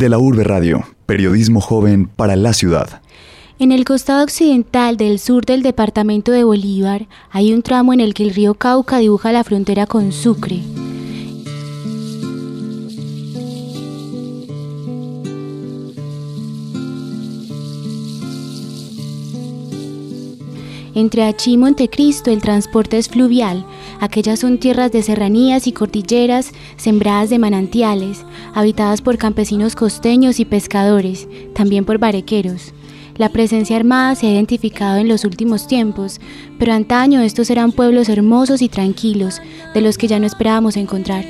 De la Urbe Radio, periodismo joven para la ciudad. En el costado occidental del sur del departamento de Bolívar hay un tramo en el que el río Cauca dibuja la frontera con Sucre. Entre Achí y Montecristo el transporte es fluvial. Aquellas son tierras de serranías y cordilleras sembradas de manantiales, habitadas por campesinos costeños y pescadores, también por barequeros. La presencia armada se ha identificado en los últimos tiempos, pero antaño estos eran pueblos hermosos y tranquilos, de los que ya no esperábamos encontrar.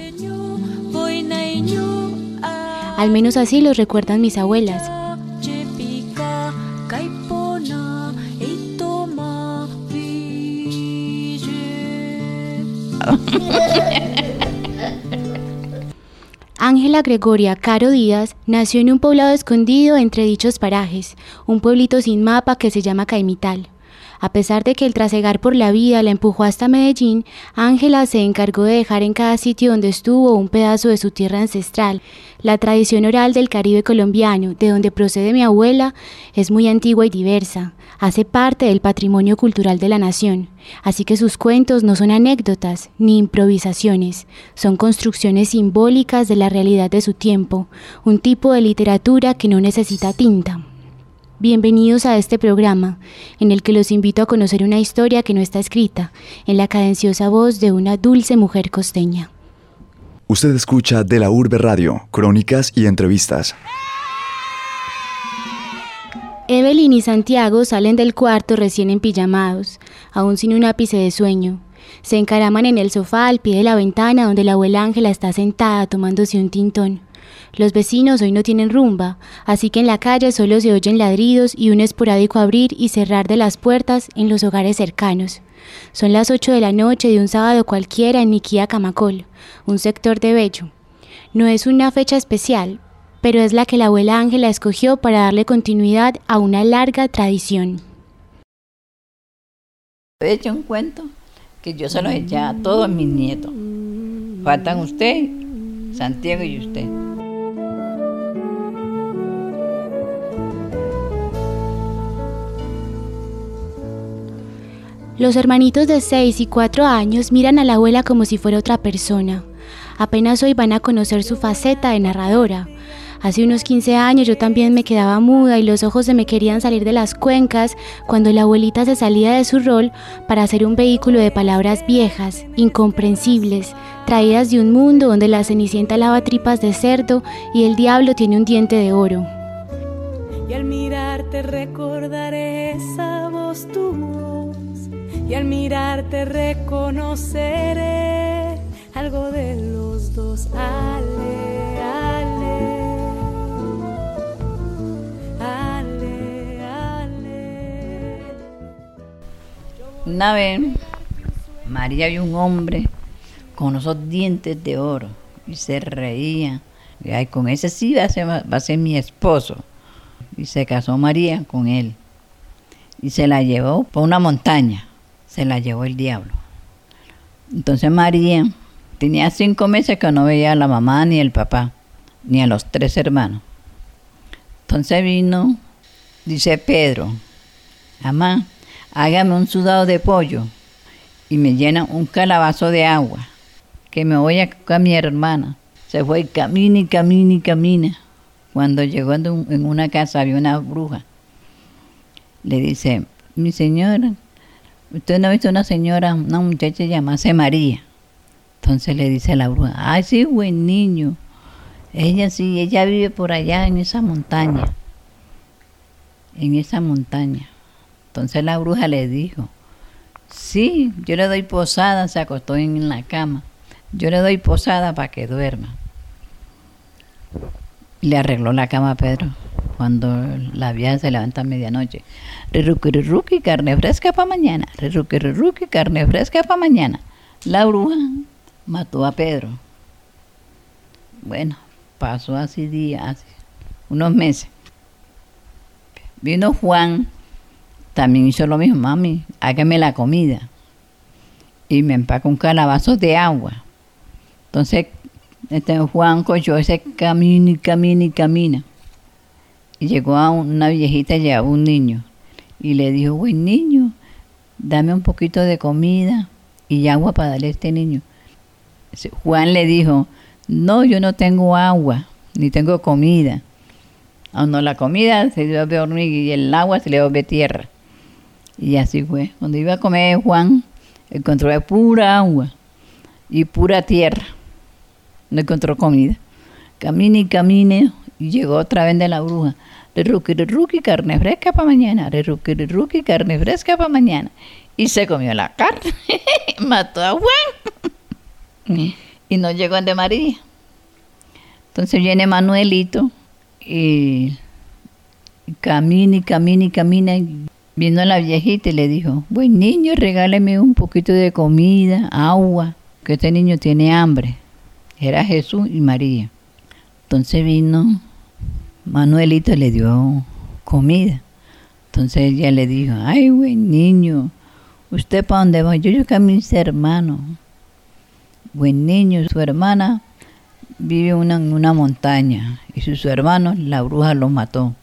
Al menos así los recuerdan mis abuelas. Ángela Gregoria Caro Díaz nació en un poblado escondido entre dichos parajes, un pueblito sin mapa que se llama Caimital. A pesar de que el trasegar por la vida la empujó hasta Medellín, Ángela se encargó de dejar en cada sitio donde estuvo un pedazo de su tierra ancestral. La tradición oral del Caribe colombiano, de donde procede mi abuela, es muy antigua y diversa. Hace parte del patrimonio cultural de la nación. Así que sus cuentos no son anécdotas ni improvisaciones, son construcciones simbólicas de la realidad de su tiempo, un tipo de literatura que no necesita tinta. Bienvenidos a este programa, en el que los invito a conocer una historia que no está escrita, en la cadenciosa voz de una dulce mujer costeña. Usted escucha de la Urbe Radio, crónicas y entrevistas. Evelyn y Santiago salen del cuarto recién empillamados, aún sin un ápice de sueño. Se encaraman en el sofá al pie de la ventana donde la abuela Ángela está sentada tomándose un tintón. Los vecinos hoy no tienen rumba, así que en la calle solo se oyen ladridos y un esporádico abrir y cerrar de las puertas en los hogares cercanos. Son las 8 de la noche de un sábado cualquiera en Niquía Camacol, un sector de Bello. No es una fecha especial, pero es la que la abuela Ángela escogió para darle continuidad a una larga tradición. He hecho un cuento que yo se lo he hecho a todos mis nietos. Faltan usted, Santiago y usted. Los hermanitos de 6 y 4 años miran a la abuela como si fuera otra persona. Apenas hoy van a conocer su faceta de narradora. Hace unos 15 años yo también me quedaba muda y los ojos se me querían salir de las cuencas cuando la abuelita se salía de su rol para hacer un vehículo de palabras viejas, incomprensibles, traídas de un mundo donde la cenicienta lava tripas de cerdo y el diablo tiene un diente de oro. Y al mirarte recordaré esa voz y al mirarte reconoceré algo de los dos. Ale, ale, ale, ale. Una vez, María vio un hombre con esos dientes de oro y se reía. Y ay, con ese sí va a, ser, va a ser mi esposo. Y se casó María con él. Y se la llevó por una montaña. Se la llevó el diablo. Entonces María tenía cinco meses que no veía a la mamá ni el papá, ni a los tres hermanos. Entonces vino, dice Pedro, mamá, hágame un sudado de pollo y me llena un calabazo de agua, que me voy a, a mi hermana. Se fue y camina y camina y camina. Cuando llegó en, un- en una casa había una bruja. Le dice, mi señora, usted no ha visto una señora, una muchacha llamarse María. Entonces le dice la bruja, ay sí, buen niño. Ella sí, ella vive por allá en esa montaña. En esa montaña. Entonces la bruja le dijo, sí, yo le doy posada, se acostó en la cama. Yo le doy posada para que duerma. Le arregló la cama a Pedro cuando la vieja se levanta a medianoche. Rirruqui, carne fresca para mañana. Rirruqui, carne fresca para mañana. La bruja mató a Pedro. Bueno, pasó así días, así, unos meses. Vino Juan, también hizo lo mismo, mami, hágame la comida. Y me empaca un calabazo de agua. Entonces Este Juan cogió ese camino y camina y camina. Y llegó a una viejita y llevaba un niño. Y le dijo, buen niño, dame un poquito de comida y agua para darle a este niño. Juan le dijo, no, yo no tengo agua, ni tengo comida. Aún no la comida se le vuelve hormiga y el agua se le vuelve tierra. Y así fue. Cuando iba a comer Juan, encontró pura agua y pura tierra. No encontró comida. Camine y camine y llegó otra vez de la bruja. Reruki, carne fresca para mañana. Reruki, carne fresca para mañana. Y se comió la carne. Mató a Juan. y no llegó de María. Entonces viene Manuelito y camina y camina y camina. Vino la viejita y le dijo, buen niño, regáleme un poquito de comida, agua, que este niño tiene hambre. Era Jesús y María. Entonces vino Manuelito y le dio comida. Entonces ella le dijo, ay, buen niño, ¿usted para dónde va? Yo, yo que a mis hermanos. Buen niño, su hermana vive una, en una montaña y sus hermanos, la bruja los mató.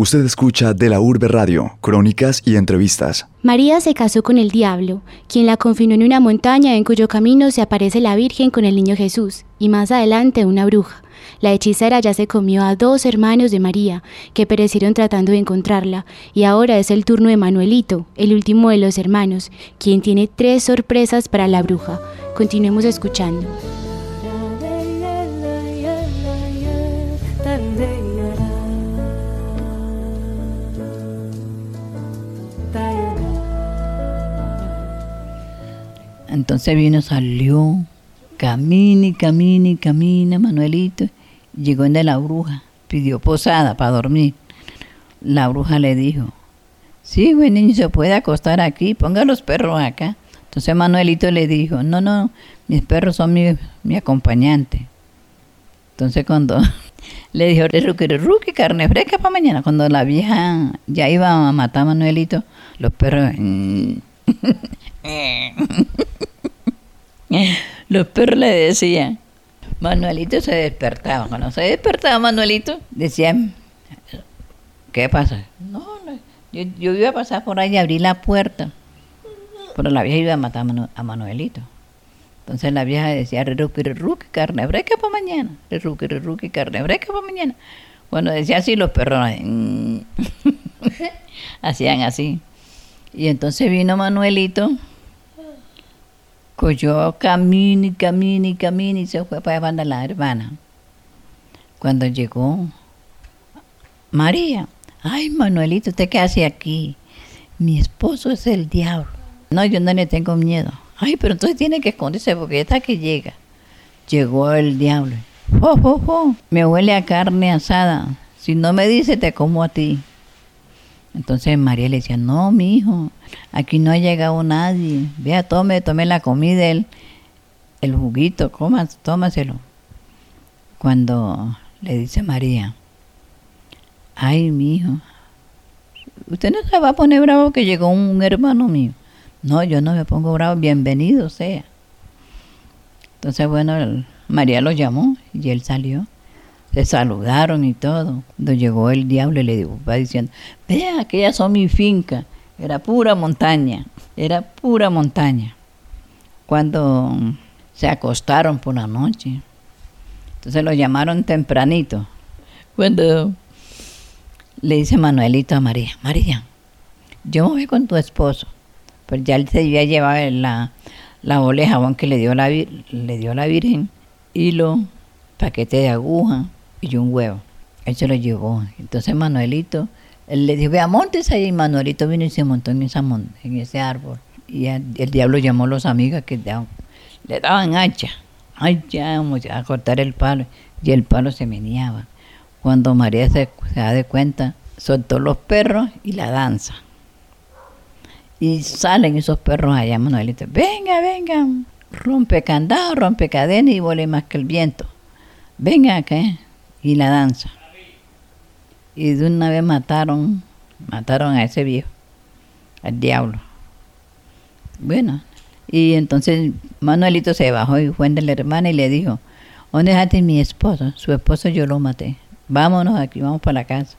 Usted escucha de la Urbe Radio, crónicas y entrevistas. María se casó con el diablo, quien la confinó en una montaña en cuyo camino se aparece la Virgen con el niño Jesús, y más adelante una bruja. La hechicera ya se comió a dos hermanos de María, que perecieron tratando de encontrarla, y ahora es el turno de Manuelito, el último de los hermanos, quien tiene tres sorpresas para la bruja. Continuemos escuchando. Entonces vino, salió, camina y camina y camina, Manuelito. Llegó en de la bruja, pidió posada para dormir. La bruja le dijo, sí, buen niño, se puede acostar aquí, ponga los perros acá. Entonces Manuelito le dijo, no, no, mis perros son mi, mi acompañante. Entonces cuando le dijo, ruki, carne fresca para mañana, cuando la vieja ya iba a matar a Manuelito, los perros... Mm, Los perros le decían, Manuelito se despertaba. Cuando se despertaba Manuelito, decían, ¿qué pasa? No, yo, iba a pasar por ahí y abrí la puerta. Pero la vieja iba a matar a, Manuelito. Entonces la vieja decía, reruki, carne fresca para mañana. Reruki, carne fresca para mañana. Cuando decía así, los perros hacían así. Y entonces vino Manuelito camino y camino y camino y se fue para llevar a la hermana. Cuando llegó, María, ay Manuelito, ¿usted qué hace aquí? Mi esposo es el diablo. No, yo no le tengo miedo. Ay, pero entonces tiene que esconderse porque está que llega. Llegó el diablo. ¡Oh, Me huele a carne asada. Si no me dice, te como a ti. Entonces María le decía, no, mi hijo, aquí no ha llegado nadie. Vea, tome, tome la comida, el, el juguito, coma, tómaselo. Cuando le dice María, ay, mi hijo, usted no se va a poner bravo que llegó un hermano mío. No, yo no me pongo bravo, bienvenido sea. Entonces, bueno, María lo llamó y él salió se saludaron y todo. Cuando llegó el diablo y le dijo, va diciendo, vea, aquellas son mi finca. Era pura montaña, era pura montaña. Cuando se acostaron por la noche, entonces lo llamaron tempranito. Cuando le dice Manuelito a María, María, yo me voy con tu esposo. Pues ya él se había llevado la, la bola de jabón que le dio la, le dio la Virgen, hilo, paquete de aguja, y un huevo. Él se lo llevó. Entonces Manuelito, le dijo, vea, montes ahí. Manuelito vino y se montó en, esa en ese árbol. Y el, diablo llamó a los amigos que le daban hacha. Hacha a cortar el palo. Y el palo se meneaba. Cuando María se, da de cuenta, soltó los perros y la danza. Y salen esos perros allá, Manuelito. Venga, venga. Rompe candado, rompe cadena y vuele más que el viento. Venga acá y la danza. Y de una vez mataron, mataron a ese viejo, al diablo. Bueno, Y entonces Manuelito se bajó y fue de la hermana y le dijo, ¿dónde dejaste mi esposo? Su esposo yo lo maté. Vámonos aquí, vamos para la casa.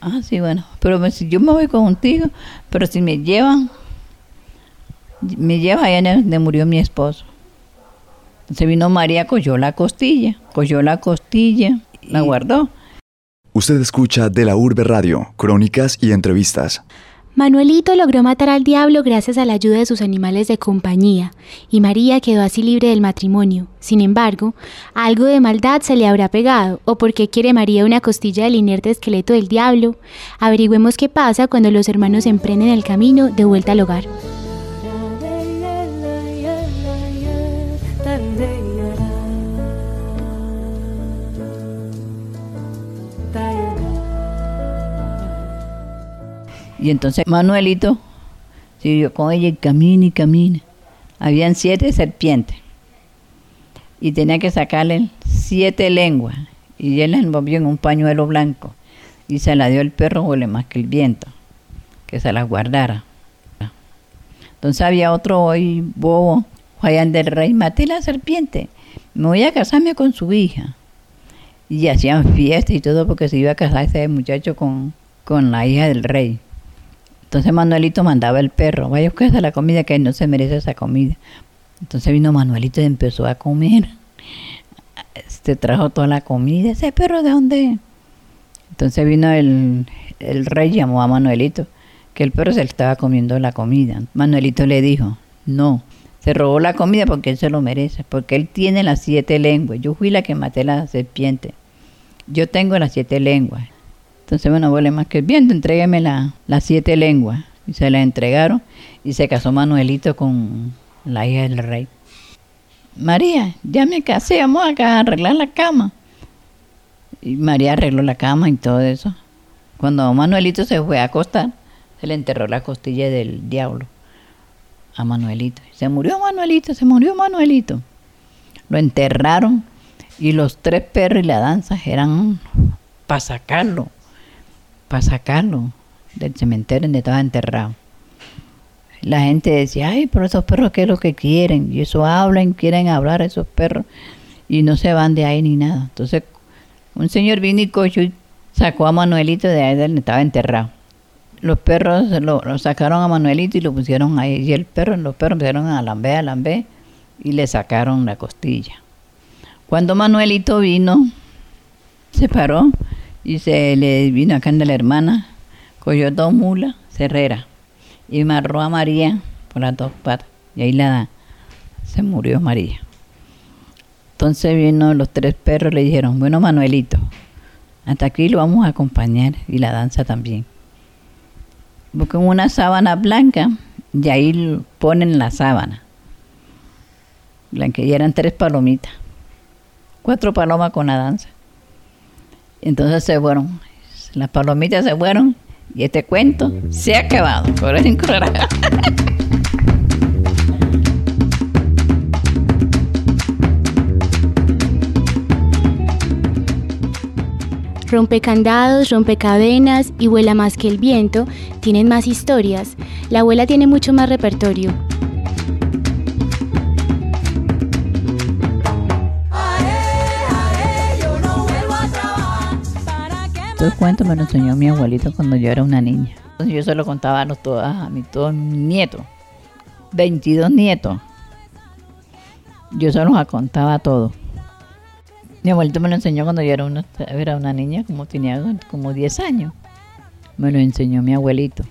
Ah, sí, bueno, pero si yo me voy contigo, pero si me llevan, me lleva allá donde murió mi esposo. Entonces vino María, cogió la costilla, cogió la costilla, la guardó. Usted escucha de la Urbe Radio, crónicas y entrevistas. Manuelito logró matar al diablo gracias a la ayuda de sus animales de compañía, y María quedó así libre del matrimonio. Sin embargo, algo de maldad se le habrá pegado, o por qué quiere María una costilla del inerte esqueleto del diablo. Averigüemos qué pasa cuando los hermanos emprenden el camino de vuelta al hogar. Y entonces Manuelito siguió con ella y camina y camina. Habían siete serpientes. Y tenía que sacarle siete lenguas. Y él la envolvió en un pañuelo blanco. Y se la dio el perro huele más que el viento. Que se la guardara. Entonces había otro hoy bobo, Juan del Rey, maté la serpiente. Me voy a casarme con su hija. Y hacían fiesta y todo porque se iba a casar ese muchacho con, con la hija del rey. Entonces Manuelito mandaba el perro, vaya a la comida que no se merece esa comida. Entonces vino Manuelito y empezó a comer. Este trajo toda la comida. ¿Ese perro de dónde? Entonces vino el, el rey, llamó a Manuelito, que el perro se le estaba comiendo la comida. Manuelito le dijo, no, se robó la comida porque él se lo merece, porque él tiene las siete lenguas. Yo fui la que maté la serpiente. Yo tengo las siete lenguas. Entonces, bueno, vuele más que viento, entrégueme las siete lenguas. Y se la entregaron y se casó Manuelito con la hija del rey. María, ya me casé, vamos acá a arreglar la cama. Y María arregló la cama y todo eso. Cuando Manuelito se fue a acostar, se le enterró la costilla del diablo a Manuelito. Se murió Manuelito, se murió Manuelito. Lo enterraron y los tres perros y la danza eran para sacarlo para sacarlo del cementerio donde estaba enterrado. La gente decía, ay, pero esos perros, ¿qué es lo que quieren? Y eso hablan, quieren hablar esos perros y no se van de ahí ni nada. Entonces, un señor vino y sacó a Manuelito de ahí donde estaba enterrado. Los perros lo, sacaron a Manuelito y lo pusieron ahí. Y el perro, los perros empezaron a lamber, a y le sacaron la costilla. Cuando Manuelito vino, se paró y se le vino acá de la hermana, cogió dos mulas, cerrera, y marró a María por las dos patas. Y ahí la se murió María. Entonces vino los tres perros le dijeron, bueno Manuelito, hasta aquí lo vamos a acompañar y la danza también. Buscan una sábana blanca y ahí ponen la sábana. Blanca, y eran tres palomitas. Cuatro palomas con la danza. Entonces se fueron, las palomitas se fueron y este cuento se ha acabado. Rompecandados, rompecadenas y vuela más que el viento tienen más historias. La abuela tiene mucho más repertorio. Estos cuentos me lo enseñó mi abuelito cuando yo era una niña. Entonces yo se lo contaba a, los, a, mi, todos mis nietos. 22 nietos. Yo se los contaba todo. Mi abuelito me lo enseñó cuando yo era una, era una niña, como tenía como 10 años. Me lo enseñó mi abuelito.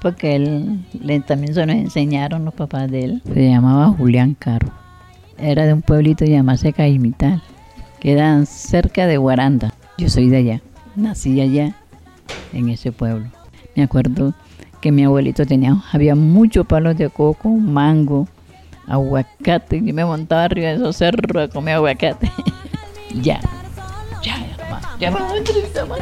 Porque él también se nos enseñaron los papás de él. Se llamaba Julián Caro. Era de un pueblito llamado Caimital, que era cerca de Guaranda. Yo soy de allá nací allá, en ese pueblo. Me acuerdo que mi abuelito tenía, había muchos palos de coco, mango, aguacate, y me montaba arriba de esos cerros a comer aguacate. ya, ya, ya, más. Pero el más.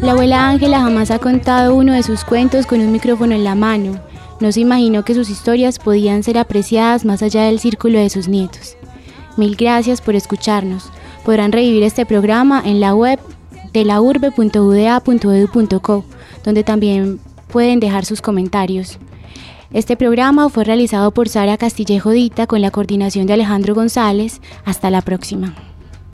La abuela Ángela jamás ha contado uno de sus cuentos con un micrófono en la mano no se imaginó que sus historias podían ser apreciadas más allá del círculo de sus nietos. Mil gracias por escucharnos, Podrán revivir este programa en la web de la urbe.uda.edu.co, donde también pueden dejar sus comentarios. Este programa fue realizado por Sara Castillejo Dita con la coordinación de Alejandro González. Hasta la próxima.